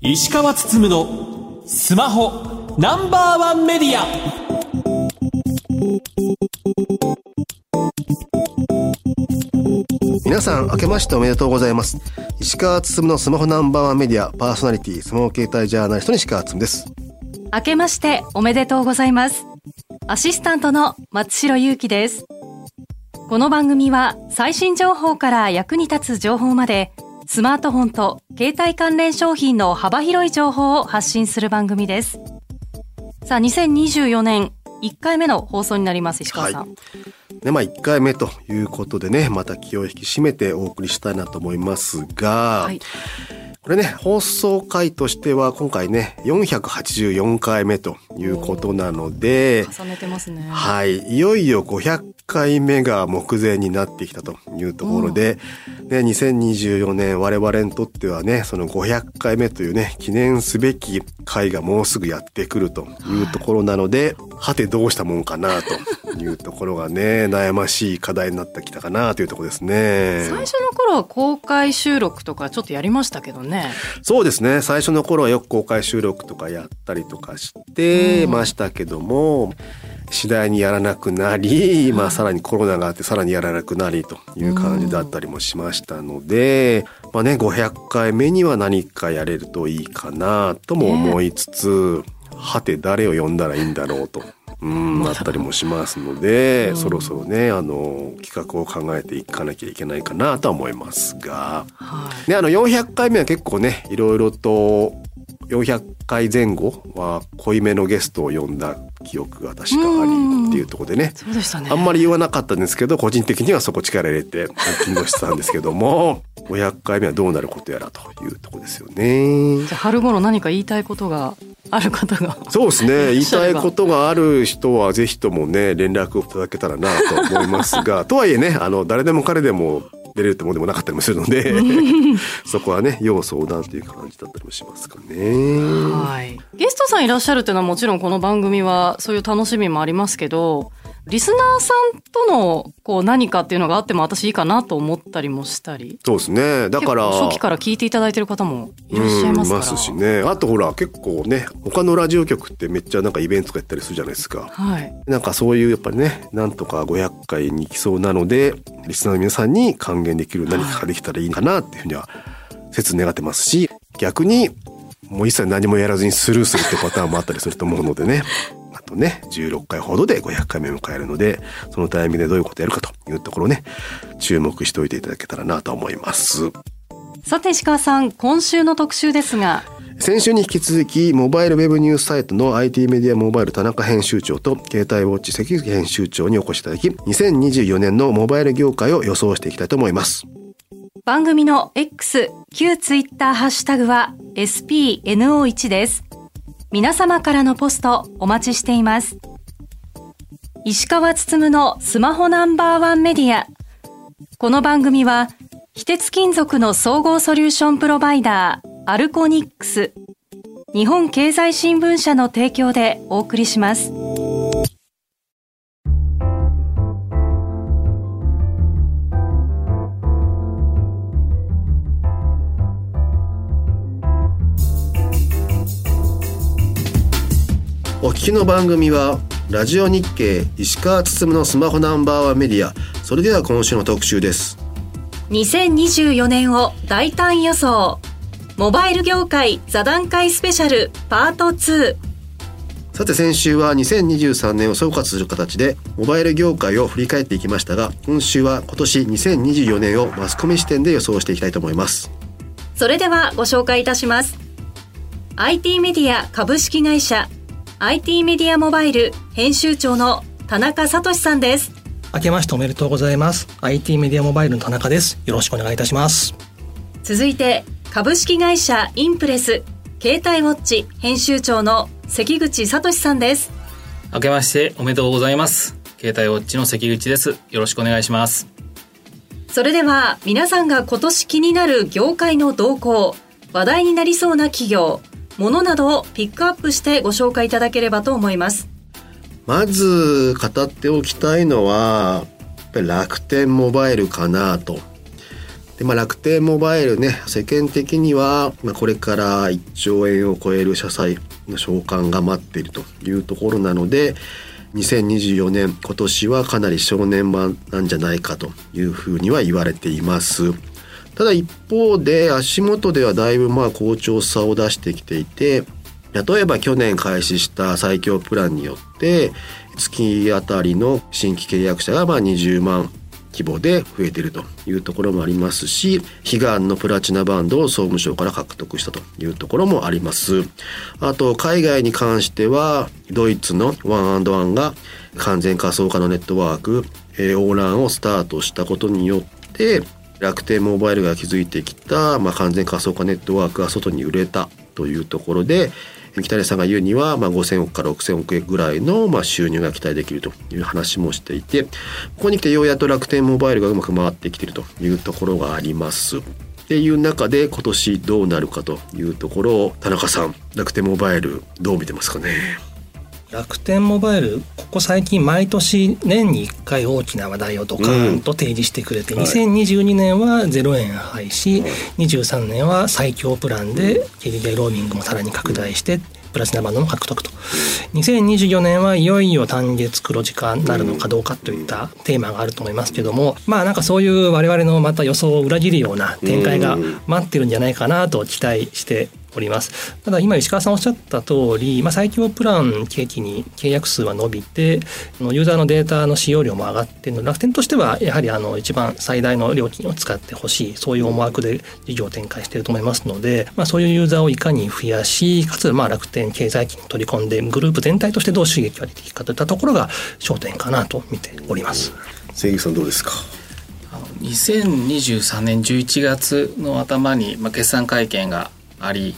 石川つつむのスマホナンバーワンメディア。皆さん明けましておめでとうございます。石川つつむのスマホナンバーワンメディアパーソナリティスマホ携帯ジャーナリストの石川つつむです。明けましておめでとうございます。アシスタントの松代ゆうきですこの番組は最新情報から役に立つ情報までスマートフォンと携帯関連商品の幅広い情報を発信する番組です。さあ2024年1回目の放送になります石川さん、はい。ねまあ、1回目ということでねまた気を引き締めてお送りしたいなと思いますが、はい。これね放送回としては今回ね484回目ということなので重ねてますね。はい。いよいよ500回目が目前になってきたというところで、ね、2024年我々にとってはねその500回目というね記念すべき回がもうすぐやってくるというところなので、はてどうしたもんかなというところがね 悩ましい課題になってきたかなというところですね。最初の頃は公開収録とかちょっとやりましたけどね。そうですね。最初の頃はよく公開収録とかやったりとかしてましたけども、次第にやらなくなり、まあさらにコロナがあってさらにやらなくなりという感じだったりもしましたので、まあね500回目には何かやれるといいかなとも思いつつ、はて誰を呼んだらいいんだろうと。うん、なったりもしますので、そろそろねあの企画を考えていかなきゃいけないかなとは思いますが。はいね、あの400回目は結構ねいろいろと400回前後は濃いめのゲストを呼んだ記憶が確かありっていうところでね。そうでしたね。あんまり言わなかったんですけど個人的にはそこ力入れてランキングをしてたんですけども 500回目はどうなることやらというところですよね。じゃあ春頃何か言いたいことがある方が。そうですね。言いたいことがある人はぜひともね連絡をいただけたらなと思いますが。とはいえねあの誰でも彼でも出れるってもんでもなかったりもするので そこはね要相談という感じだったりもしますかね。はい。ゲストさんいらっしゃるっていうのはもちろんこの番組はそういう楽しみもありますけど、リスナーさんとのこう何かっていうのがあっても私いいかなと思ったりもしたり。そうですねだから初期から聞いていただいてる方もいらっしゃいますから。ますしねあとほら結構ね他のラジオ局ってめっちゃなんかイベントとかやったりするじゃないですか。はい。なんかそういうやっぱりねなんとか500回に行きそうなのでリスナーの皆さんに還元できる何かができたらいいかなっていうふうには切に願ってますし逆にもう一切何もやらずにスルーするってパターンもあったりすると思うのでねあ とね16回ほどで500回目を迎えるのでそのタイミングでどういうことやるかというところをね注目しておいていただけたらなと思います。さて石川さん、今週の特集ですが、先週に引き続きモバイルウェブニュースサイトの IT メディアモバイル田中編集長と携帯ウォッチ関口編集長にお越しいただき2024年のモバイル業界を予想していきたいと思います番組の X、旧ツイッターハッシュタグは SPNO1 です。皆様からのポストお待ちしています。石川つつむのスマホナンバーワンメディア。この番組は、非鉄金属の総合ソリューションプロバイダー、アルコニックス、日本経済新聞社の提供でお送りします。聞きの番組はラジオ日経石川つつむのスマホナンバーワンメディアそれでは今週の特集です2024年を大胆予想。モバイル業界座談会スペシャルパート2。さて先週は2023年を総括する形でモバイル業界を振り返っていきましたが今週は今年2024年をマスコミ視点で予想していきたいと思いますそれではご紹介いたします。IT メディア株式会社 IT メディアモバイル編集長の田中聡さんです。明けましておめでとうございます。IT メディアモバイルの田中です。よろしくお願いいたします。続いて株式会社インプレス携帯ウォッチ編集長の関口聡さんです。明けましておめでとうございます。携帯ウォッチの関口です。よろしくお願いします。それでは皆さんが今年気になる業界の動向、話題になりそうな企業、ものなどをピックアップしてご紹介いただければと思います。まず語っておきたいのはぱり楽天モバイルかなと。でまあ、楽天モバイルね世間的には、まあ、これから1兆円を超える社債の償還が待っているというところなので2024年今年はかなり正念場なんじゃないかというふうには言われています。ただ一方で足元ではだいぶまあ好調さを出してきていて例えば去年開始した最強プランによって月あたりの新規契約者がまあ20万規模で増えているというところもありますし悲願のプラチナバンドを総務省から獲得したというところもあります。あと海外に関してはドイツのワンワンが完全仮想化のネットワークオーランをスタートしたことによって楽天モバイルが築いてきた、まあ、完全仮想化ネットワークが外に売れたというところで三木谷さんが言うには、まあ、5,000億から6,000億円ぐらいの、まあ、収入が期待できるという話もしていてここに来てようやっと楽天モバイルがうまく回ってきているというところがあります。っていう中で今年どうなるかというところを田中さん楽天モバイルどう見てますかね？楽天モバイルここ最近毎年年に1回大きな話題をドカーンと提示してくれて、うん、2022年は0円廃止、はい、23年は最強プランで KDDI ローミングもさらに拡大してプラチナバンドも獲得と。2024年はいよいよ単月黒字化になるのかどうかといったテーマがあると思いますけどもまあなんかそういう我々のまた予想を裏切るような展開が待ってるんじゃないかなと期待しております。ただ今石川さんおっしゃった通り、まあ、最強プラン契機に契約数は伸びてユーザーのデータの使用量も上がっているので楽天としてはやはりあの一番最大の料金を使ってほしいそういう思惑で事業を展開していると思いますので、まあ、そういうユーザーをいかに増やしかつまあ楽天経済機に取り込んでグループ全体としてどう収益が出ていくかといったところが焦点かなと見ております。関口さんどうですか？2023年11月の頭に、まあ、決算会見があり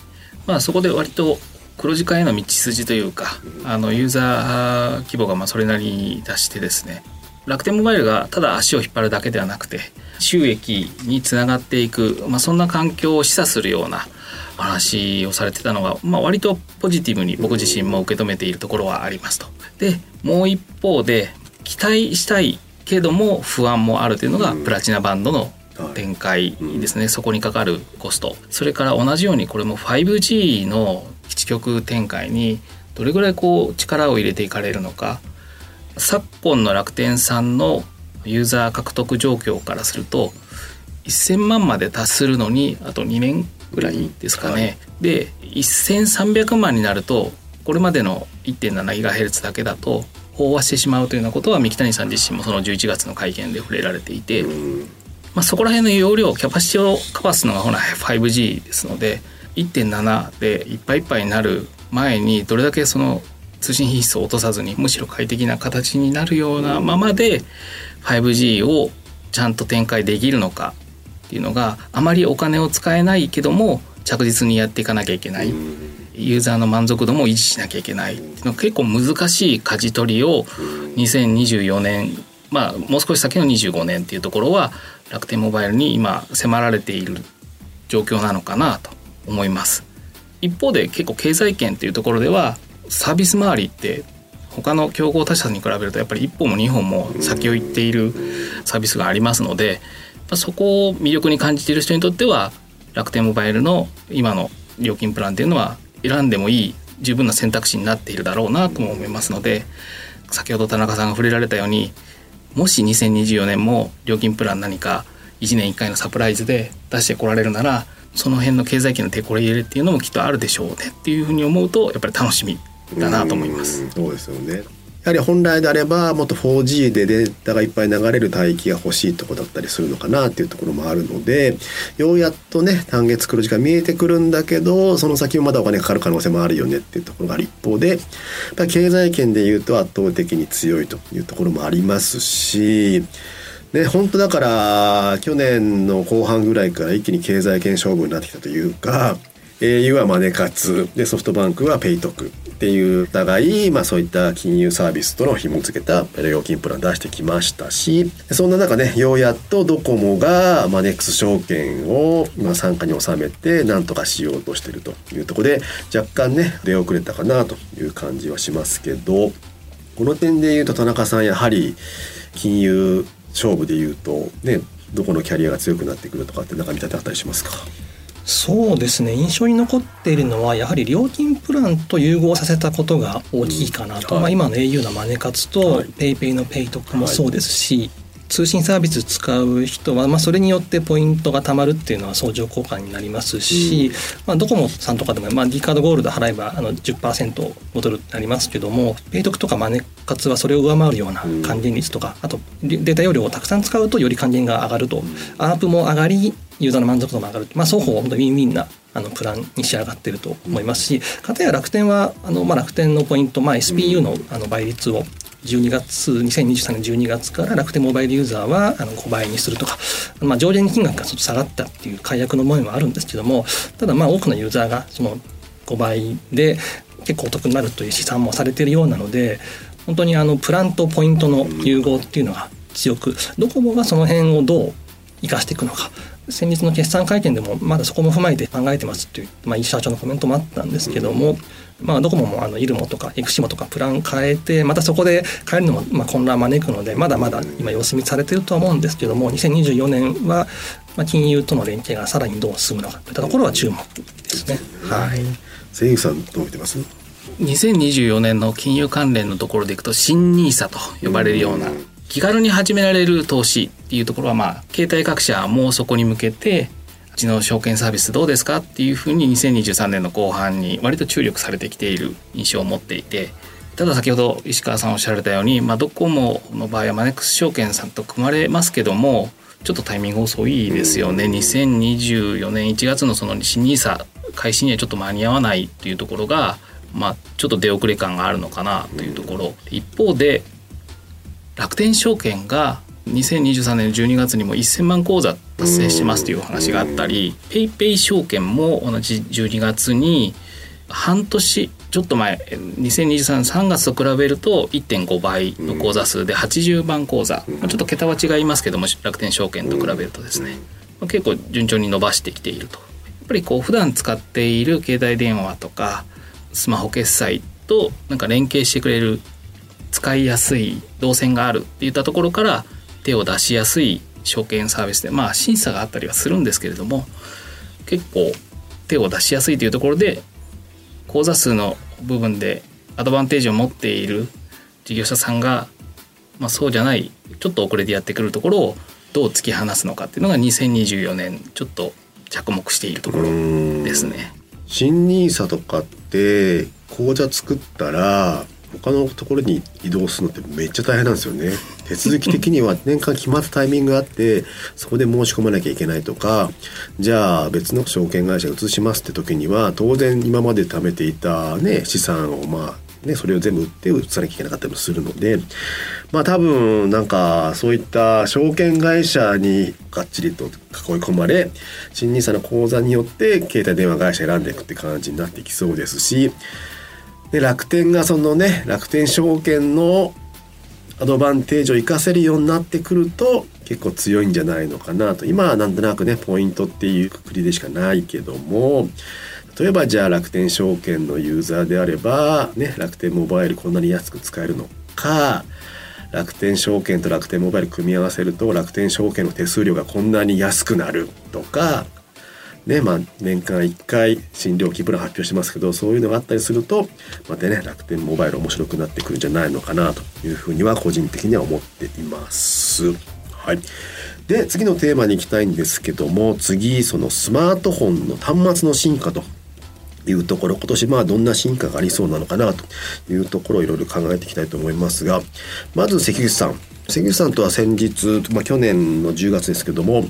まあ、そこで割と黒字化への道筋というかあのユーザー規模がまあそれなりに出してですね楽天モバイルがただ足を引っ張るだけではなくて収益につながっていく、まあ、そんな環境を示唆するようなお話をされてたのが、まあ、割とポジティブに僕自身も受け止めているところはありますと。でもう一方で期待したいけども不安もあるというのがプラチナバンドの展開ですね、はいうん、そこにかかるコスト。それから同じようにこれも 5G の基地局展開にどれぐらいこう力を入れていかれるのか。昨今の楽天さんのユーザー獲得状況からすると1,000万まで達するのにあと2年ぐらいですかね。はい、で1,300万になるとこれまでの 1.7GHz だけだと飽和してしまうというようなことは三木谷さん自身もその11月の会見で触れられていて、まあ、そこら辺の容量キャパシティをカバーするのがほら 5G ですので1.7でいっぱいいっぱいになる前にどれだけその通信品質を落とさずにむしろ快適な形になるようなままで 5G をちゃんと展開できるのかっていうのがあまりお金を使えないけども着実にやっていかなきゃいけない。ユーザーの満足度も維持しなきゃいけないっていうの結構難しい舵取りを2024年まあもう少し先の25年っていうところは楽天モバイルに今迫られている状況なのかなと思います。一方で結構経済圏っていうところではサービス周りって他の競合他社に比べるとやっぱり一歩も二歩も先を行っているサービスがありますのでそこを魅力に感じている人にとっては楽天モバイルの今の料金プランっていうのは選んでもいい十分な選択肢になっているだろうなとも思いますので先ほど田中さんが触れられたようにもし2024年も料金プラン何か1年1回のサプライズで出してこられるならその辺の経済圏の手これ入れっていうのもきっとあるでしょうねっていうふうに思うとやっぱり楽しみだなと思います。うそうですよねやはり本来であればもっと 4G でデータがいっぱい流れる帯域が欲しいとこだったりするのかなっていうところもあるのでようやっとね単月黒字が見えてくるんだけどその先もまだお金かかる可能性もあるよねっていうところがある。一方で経済圏でいうと圧倒的に強いというところもありますしね、本当だから去年の後半ぐらいから一気に経済圏勝負になってきたというか au はマネ活でソフトバンクはペイトク。っていうお互い、まあ、そういった金融サービスとの紐付けた料金プラン出してきましたしそんな中ねようやっとドコモがマネックス証券を今傘下に収めて何とかしようとしてるというところで若干ね出遅れたかなという感じはしますけどこの点で言うと田中さんやはり金融勝負で言うとねどこのキャリアが強くなってくるとかってなんか見立てあったりしますか？そうですね。印象に残っているのはやはり料金プランと融合させたことが大きいかなと、うんはい。まあ、今の au のマネ活とはい。PayPay のペイトクもそうですし、通信サービス使う人は、まあ、それによってポイントが貯まるっていうのは相乗効果になりますし、まあ、ドコモさんとかでも、まあ、D カードゴールド払えばあの10%戻るってなりますけどもペイトクとかマネ活はそれを上回るような還元率とか、あとデータ容量をたくさん使うとより還元が上がると、 ARPU も上がりユーザーの満足度も上がる、まあ、双方本当にウィンウィンなあのプランに仕上がっていると思いますし片や楽天はあの、まあ、楽天のポイント、まあ、SPU のあの倍率を12月2023年12月から楽天モバイルユーザーはあの5倍にするとか、まあ、上限金額がちょっと下がったっていう解約の思いもあるんですけどもただまあ多くのユーザーがその5倍で結構お得になるという試算もされているようなので本当にあのプランとポイントの融合っていうのが強くドコモがその辺をどう生かしていくのか先日の決算会見でもまだそこも踏まえて考えてますっていう、まあ、社長のコメントもあったんですけども、まあ、ドコモもあのイルモとかエクシモとかプラン変えてまたそこで変えるのもまあ混乱を招くのでまだまだ今様子見されてるとは思うんですけども2024年はまあ金融との連携がさらにどう進むのかといったところは注目ですね。はい。千さんどう見てます？2024年の金融関連のところでいくと新 NISA と呼ばれるような気軽に始められる投資っていうところはまあ携帯各社もそこに向けてうちの証券サービスどうですかっていうふうに2023年の後半に割と注力されてきている印象を持っていてただ先ほど石川さんおっしゃられたように、まあ、ドコモの場合はマネックス証券さんと組まれますけどもちょっとタイミング遅いですよね。2024年1月のその新 NISA 開始にはちょっと間に合わないっていうところがまあ、ちょっと出遅れ感があるのかなというところ、一方で楽天証券が2023年12月にも1000万口座達成してますという話があったり、ペイペイ証券も同じ12月に半年ちょっと前2023年3月と比べると1.5倍の口座数で80万口座、ちょっと桁は違いますけども楽天証券と比べるとですね、結構順調に伸ばしてきていると。やっぱりこう普段使っている携帯電話とかスマホ決済となんか連携してくれる使いやすい動線があるっていったところから手を出しやすい証券サービスでまあ審査があったりはするんですけれども結構手を出しやすいというところで口座数の部分でアドバンテージを持っている事業者さんが、まあ、そうじゃないちょっと遅れてやってくるところをどう突き放すのかっていうのが2024年ちょっと着目しているところですね。新ニーサとかって口座作ったら他のところに移動するのってめっちゃ大変なんですよね。手続き的には年間決まったタイミングがあってそこで申し込まなきゃいけないとかじゃあ別の証券会社が移しますって時には当然今まで貯めていたね資産をまあね、それを全部売って移さなきゃいけなかったりもするのでまあ多分なんかそういった証券会社にがっちりと囲い込まれ新 NISA の口座によって携帯電話会社選んでいくって感じになってきそうですしで楽天がそのね楽天証券のアドバンテージを活かせるようになってくると結構強いんじゃないのかなと。今はなんとなくねポイントっていうくくりでしかないけども例えばじゃあ楽天証券のユーザーであれば、ね、楽天モバイルこんなに安く使えるのか楽天証券と楽天モバイル組み合わせると楽天証券の手数料がこんなに安くなるとか、ねまあ、年間1回新料金プラン発表してますけどそういうのがあったりするとまたね楽天モバイル面白くなってくるんじゃないのかなというふうには個人的には思っています。はいで次のテーマに行きたいんですけども次そのスマートフォンの端末の進化というところ今年まあどんな進化がありそうなのかなというところをいろいろ考えていきたいと思いますがまず関口さん。関口さんとは先日、まあ、去年の10月ですけども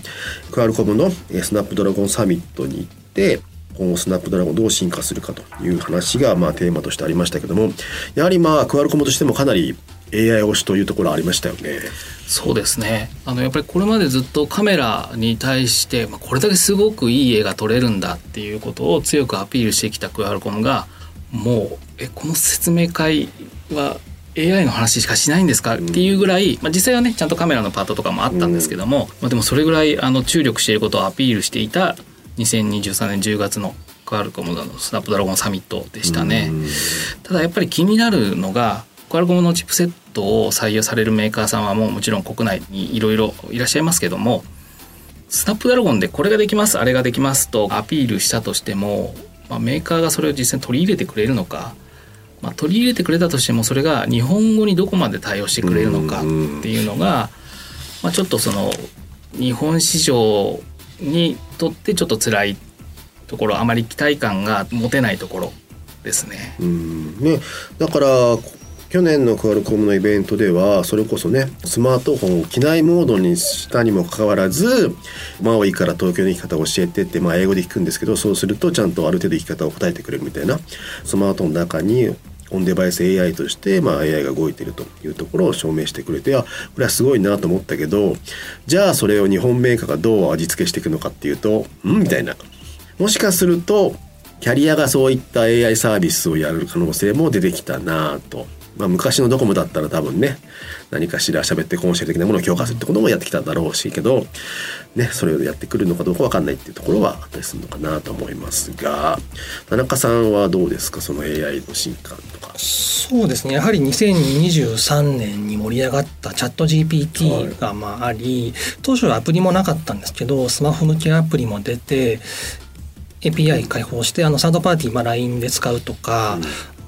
クアルコムのえスナップドラゴンサミットに行って今後スナップドラゴンどう進化するかという話がまあテーマとしてありましたけどもやはりまあクアルコムとしてもかなり AI 推しというところありましたよね。そうですねあのやっぱりこれまでずっとカメラに対して、まあ、これだけすごくいい絵が撮れるんだっていうことを強くアピールしてきたクアルコムがもうえこの説明会は AI の話しかしないんですか？っていうぐらい、まあ、実際はねちゃんとカメラのパートとかもあったんですけども、まあ、でもそれぐらいあの注力していることをアピールしていた2023年10月のクアルコムのスナップドラゴンサミットでしたね。ただやっぱり気になるのがクアルコムのチップセットを採用されるメーカーさんはもうもちろん国内にいろいろいらっしゃいますけどもスナップドラゴンでこれができますあれができますとアピールしたとしても、まあ、メーカーがそれを実際に取り入れてくれるのか、まあ、取り入れてくれたとしてもそれが日本語にどこまで対応してくれるのかっていうのが、まあ、ちょっとその日本市場にとってちょっと辛いところあまり期待感が持てないところですね。うんねだから去年のクアルコムのイベントではそれこそねスマートフォンを機内モードにしたにもかかわらずマオイから東京の行き方を教えてって、まあ、英語で聞くんですけどそうするとちゃんとある程度行き方を答えてくれるみたいなスマートフォンの中にオンデバイス AI として、まあ、AI が動いてるというところを証明してくれてあこれはすごいなと思ったけどじゃあそれを日本メーカーがどう味付けしていくのかっていうとんみたいなもしかするとキャリアがそういった AI サービスをやる可能性も出てきたなと。まあ、昔のドコモだったら多分ね何かしら喋ってコンシェル的なものを強化するってこともやってきたんだろうしけど、ね、それをやってくるのかどうか分かんないっていうところはあったりするのかなと思いますが田中さんはどうですか？その AI の進化とか。そうですね。やはり2023年に盛り上がったチャット GPT がまああり、当初はアプリもなかったんですけどスマホ向けアプリも出て API 開放してあのサードパーティー、まあ、LINE で使うとか、うん、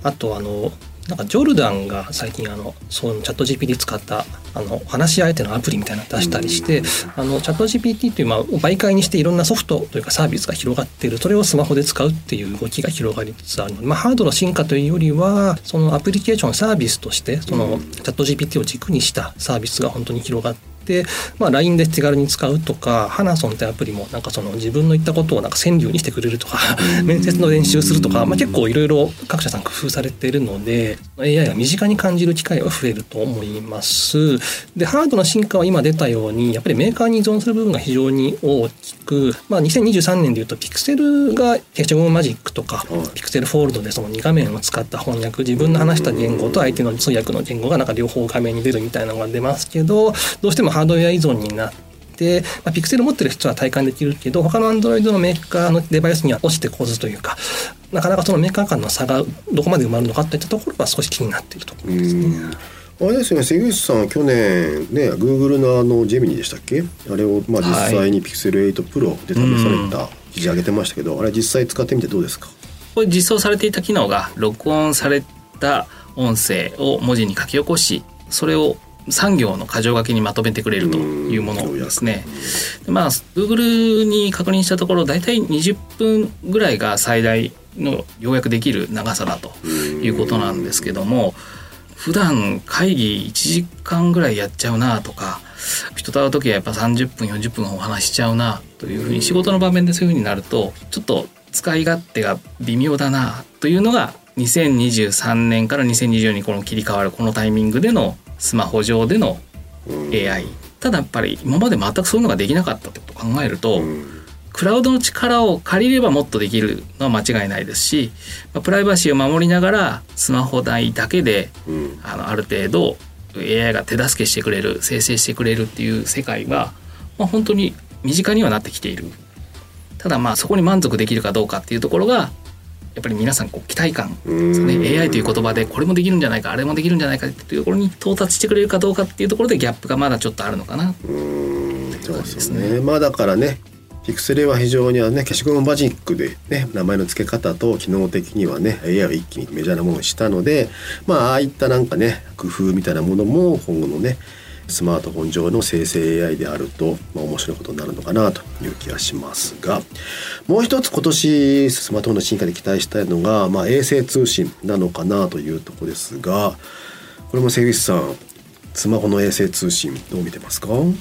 あとあのなんかジョルダンが最近あのそういうチャット GPT 使ったあの話し相手のアプリみたいなの出したりしてあのチャット GPT というまあ媒介にしていろんなソフトというかサービスが広がっている。それをスマホで使うっていう動きが広がりつつあるので、まあ、ハードの進化というよりはそのアプリケーションサービスとしてそのチャット GPT を軸にしたサービスが本当に広がってで、まあ、LINE で手軽に使うとかハナソンってアプリもなんかその自分の言ったことをなんか川柳にしてくれるとか面接の練習するとか、まあ、結構いろいろ各社さん工夫されているので AI が身近に感じる機会は増えると思います。でハードの進化は今出たようにやっぱりメーカーに依存する部分が非常に大きく、まあ、2023年でいうとピクセルが消しゴムマジックとか、ピクセルフォールドでその2画面を使った翻訳自分の話した言語と相手の通訳の言語がなんか両方画面に出るみたいなのが出ますけどどうしてもハードウェア依存になって、まあ、ピクセル持ってる人は体感できるけど他のアンドロイドのメーカーのデバイスには落ちてこずというかなかなかそのメーカー間の差がどこまで埋まるのかといったところは少し気になっているところですね。あれですね関口さん去年ねグーグルのあのジェミニでしたっけ？あれをまあ実際にピクセル8 Pro で試された記事上げてましたけど、あれ実際使ってみてどうですか？これ実装されていた機能が録音された音声を文字に書き起こしそれを産業の箇条書きにまとめてくれるというものですね。まあ Google に確認したところ大体20分ぐらいが最大の要約できる長さだということなんですけども普段会議1時間ぐらいやっちゃうなとか人と会う時はやっぱ30分40分お話しちゃうなというふうに仕事の場面でそういうふうになるとちょっと使い勝手が微妙だなというのが2023年から2024にこの切り替わるこのタイミングでのスマホ上での AI、ただやっぱり今まで全くそういうのができなかったってことを考えると、クラウドの力を借りればもっとできるのは間違いないですし、まあ、プライバシーを守りながらスマホ代だけで、あのある程度 AI が手助けしてくれる生成してくれるっていう世界が、まあ、本当に身近にはなってきている。ただまあそこに満足できるかどうかっていうところがやっぱり皆さんこう期待感ですね AI という言葉でこれもできるんじゃないかあれもできるんじゃないかっていうところに到達してくれるかどうかっていうところでギャップがまだちょっとあるのかな。そうですね。まあだからねピクセルは非常にはね消しゴムマジックでね名前の付け方と機能的にはね AI を一気にメジャーなものにしたのでまあああいったなんかね工夫みたいなものも今後のねスマートフォン上の生成 AI であると、まあ、面白いことになるのかなという気がしますがもう一つ今年スマートフォンの進化で期待したいのが、まあ、衛星通信なのかなというとこですがこれも関口さんスマホの衛星通信どう見てますか？こ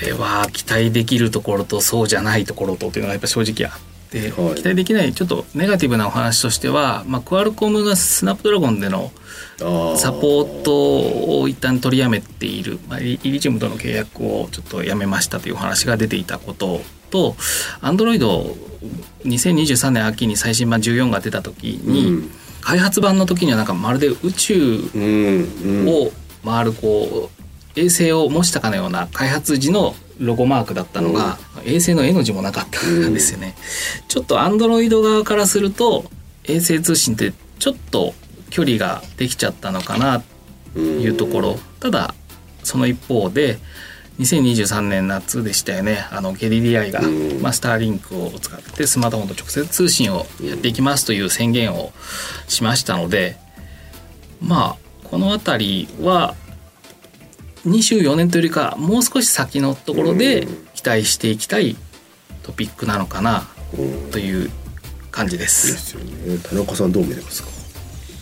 れは期待できるところとそうじゃないところとというのがやっぱ正直あっ、はい、期待できないちょっとネガティブなお話としては、まあ、クアルコムがスナップドラゴンでのサポートを一旦取りやめている、まあ、イリチウムとの契約をちょっとやめましたという話が出ていたこととアンドロイド2023年秋に最新版14が出た時に、うん、開発版の時にはなんかまるで宇宙を回るこう衛星を模したかのような開発時のロゴマークだったのが、うん、衛星の絵の字もなかったんですよね。ちょっとアンドロイド側からすると衛星通信ってちょっと距離ができちゃったのかなというところ。ただその一方で2023年夏でしたよね。あの KDDI が、まあ、スターリンクを使ってスマートフォンと直接通信をやっていきますという宣言をしましたのでまあこの辺りは24年というよりかもう少し先のところで期待していきたいトピックなのかなという感じで。ですすよね。田中さんどう見てますか？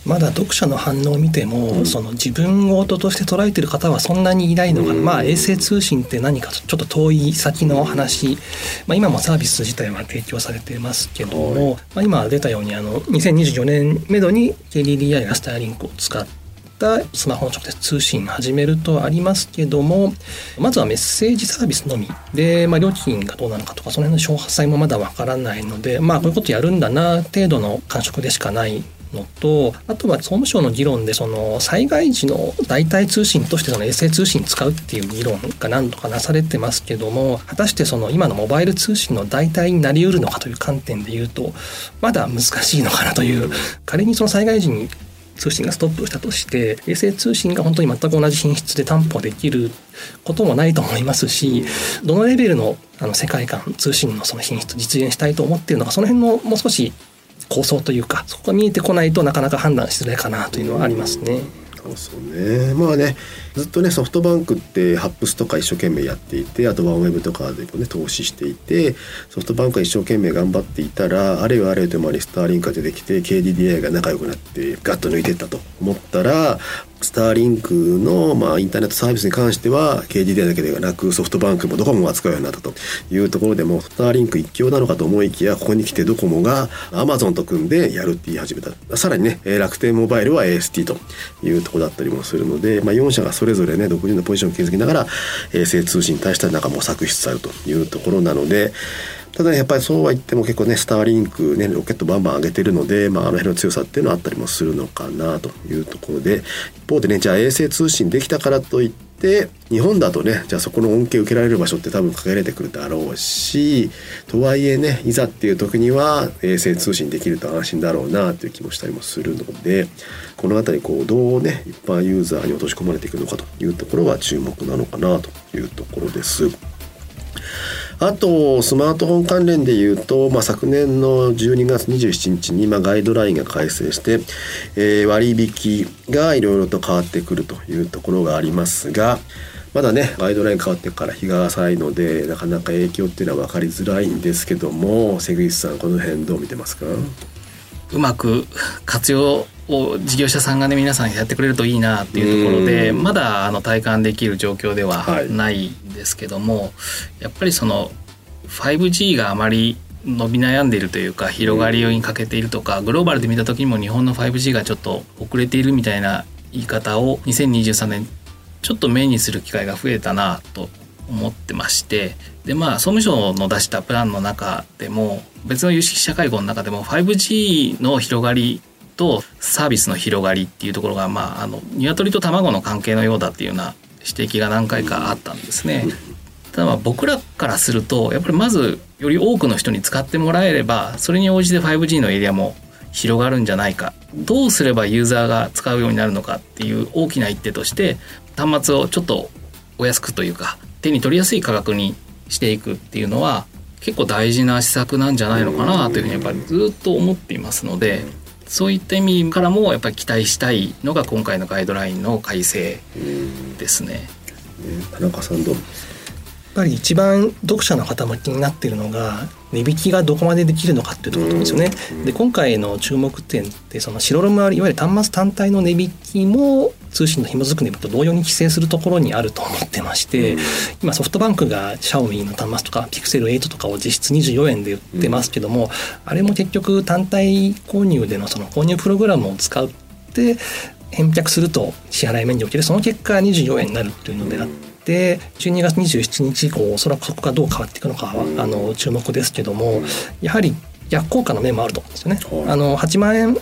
まだ読者の反応を見ても、うん、その自分ごととして捉えてる方はそんなにいないのかな、うん、まあ衛星通信って何かちょっと遠い先の話、まあ、今もサービス自体は提供されてますけども、はい、まあ、今出たようにあの2024年めどに KDDI がスターリンクを使ってたスマホの直接通信始めるとありますけどもまずはメッセージサービスのみで、まあ、料金がどうなのかとかその辺の詳細もまだわからないのでまあこういうことやるんだな程度の感触でしかないのとあとは総務省の議論でその災害時の代替通信としてその衛星通信使うっていう議論が何とかなされてますけども果たしてその今のモバイル通信の代替になりうるのかという観点で言うとまだ難しいのかなという。仮にその災害時に通信がストップしたとして衛星通信が本当に全く同じ品質で担保できることもないと思いますしどのレベルのあの世界観通信のその品質実現したいと思っているのかその辺のもう少し構想というかそこが見えてこないとなかなか判断しづらいかなというのはありますね。そうね。まあねずっとねソフトバンクってハップスとか一生懸命やっていてあとワンウェブとかでもね投資していてソフトバンクが一生懸命頑張っていたらあれよあれよとまにスターリンクが出てきて KDDI が仲良くなってガッと抜いてったと思ったらスターリンクの、まあ、インターネットサービスに関しては KDDI だけではなくソフトバンクもドコモも扱うようになったというところでもスターリンク一強なのかと思いきやここに来てドコモがアマゾンと組んでやるって言い始めた。さらにね楽天モバイルは AST というところだったりもするので、まあ、4社がそれぞれね独自のポジションを築きながら衛星通信に対してはなんか模索しつつあるというところなのでただやっぱりそうは言っても結構ねスターリンクねロケットバンバン上げてるので、まあ、あの辺の強さっていうのはあったりもするのかなというところで一方でねじゃあ衛星通信できたからといって日本だとねじゃあそこの恩恵を受けられる場所って多分限られてくるだろうしとはいえねいざっていう時には衛星通信できると安心だろうなという気もしたりもするのでこの辺りこうどうね一般ユーザーに落とし込まれていくのかというところは注目なのかなというところです。あとスマートフォン関連で言うと、まあ、昨年の12月27日に、まあ、ガイドラインが改正して、えー、割引がいろいろと変わってくるというところがありますがまだねガイドライン変わってから日が浅いのでなかなか影響っていうのは分かりづらいんですけども関口さんこの辺どう見てますか？うまく活用を事業者さんがね皆さんやってくれるといいなっていうところでまだあの体感できる状況ではないんですけども、はい、やっぱりその 5G があまり伸び悩んでいるというか広がりに欠けているとかグローバルで見た時にも日本の 5G がちょっと遅れているみたいな言い方を2023年ちょっと目にする機会が増えたなと思ってましてでまあ総務省の出したプランの中でも別の有識者会合の中でも 5G の広がりとサービスの広がりっていうところが、まあ、あの鶏と卵の関係のようだっていうような指摘が何回かあったんですね。ただ僕らからするとやっぱりまずより多くの人に使ってもらえればそれに応じて 5G のエリアも広がるんじゃないかどうすればユーザーが使うようになるのかっていう大きな一手として端末をちょっとお安くというか手に取りやすい価格にしていくっていうのは結構大事な施策なんじゃないのかなというふうにやっぱりずっと思っていますのでそういった意味からもやっぱり期待したいのが今回のガイドラインの改正ですね。田中さんどうぱり一番読者の方も気になっているのが値引きがどこまでできるのかっていうところですよね。で今回の注目点ってその白ロムいわゆる端末単体の値引きも通信の紐づく値引きと同様に規制するところにあると思ってまして、今ソフトバンクがシャオミの端末とかピクセル8とかを実質24円で売ってますけども、あれも結局単体購入でのその購入プログラムを使って返却すると支払い面におけるその結果24円になるというのであって。で12月27日以降おそらくそこがどう変わっていくのかは、あの注目ですけどもやはり逆効果の面もあると思うんですよね。あの8万円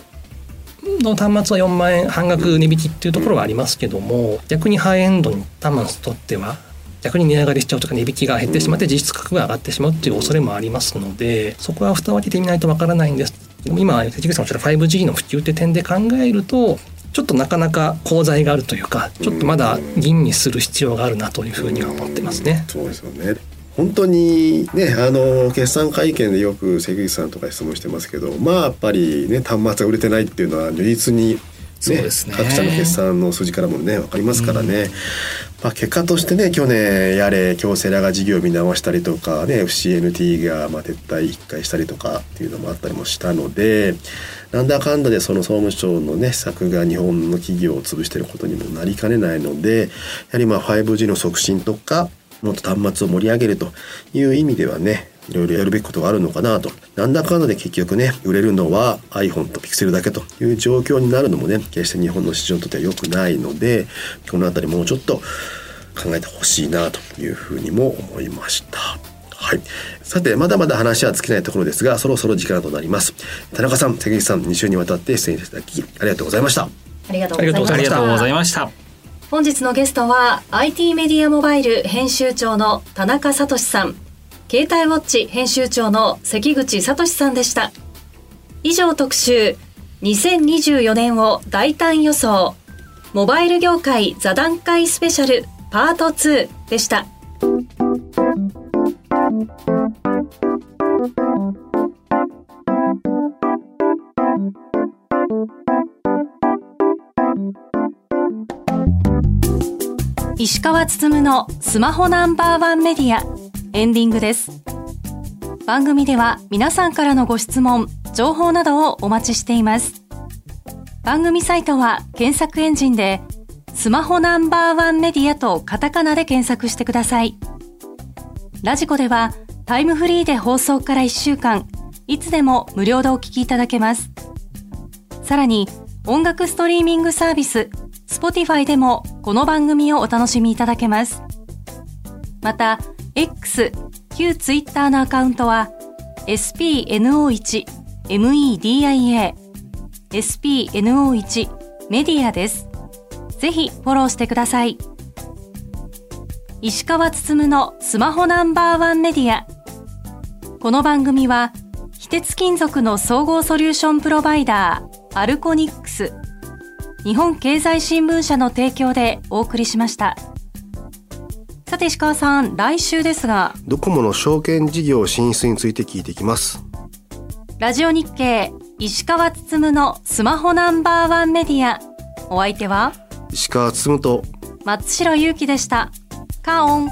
の端末は4万円半額値引きっていうところはありますけども逆にハイエンドに端末にとっては逆に値上がりしちゃうとか値引きが減ってしまって実質価格が上がってしまうっていう恐れもありますのでそこは蓋を開けてみないとわからないんです今関口さんおっしゃった 5G の普及って点で考えるとちょっとなかなか功罪があるというかちょっとまだ吟味する必要があるなというふうには思ってますね。そうですよね。本当にねあの決算会見でよく関口さんとか質問してますけどまあやっぱりね端末が売れてないっていうのは如実に、ね、そうですね。各社の決算の数字からもね分かりますからね、まあ、結果としてね去年やれ京セラが事業を見直したりとかね FCNT がま撤退一回したりとかっていうのもあったりもしたのでなんだかんだでその総務省のね施策が日本の企業を潰してることにもなりかねないのでやはりまあ 5G の促進とかもっと端末を盛り上げるという意味ではねいろいろやるべきことがあるのかなとなんだかんだで結局ね売れるのは iPhone と Pixel だけという状況になるのもね決して日本の市場にとっては良くないのでこの辺りもうちょっと考えてほしいなというふうにも思いました。はい。さて、まだまだ話は尽きないところですが、そろそろ時間となります。田中さん、関口さん、2週にわたって出演いただき、ありがとうございました。ありがとうありがとうございましたありがとうございました。本日のゲストは IT メディアモバイル編集長の田中聡さん携帯ウォッチ編集長の関口聡さんでした。以上特集2024年を大胆予想。モバイル業界座談会スペシャルパート2でした。石川つつむのスマホナンバーワンメディア。エンディングです。番組では皆さんからのご質問情報などをお待ちしています。番組サイトは検索エンジンでスマホナンバーワンメディアとカタカナで検索してください。ラジコではタイムフリーで放送から1週間いつでも無料でお聞きいただけます。さらに音楽ストリーミングサービス Spotify でもこの番組をお楽しみいただけます。また、X、旧 Twitter のアカウントは spno1 media spno1 メディアです。ぜひフォローしてください。石川つつむのスマホナンバーワンメディア。この番組は、非鉄金属の総合ソリューションプロバイダー、アルコニックス、日本経済新聞社の提供でお送りしました。さて石川さん、来週ですが、ドコモの証券事業進出について聞いていきます。ラジオ日経石川つつむのスマホナンバーワンメディア。お相手は？石川つむと松代ゆうきでした。カオン。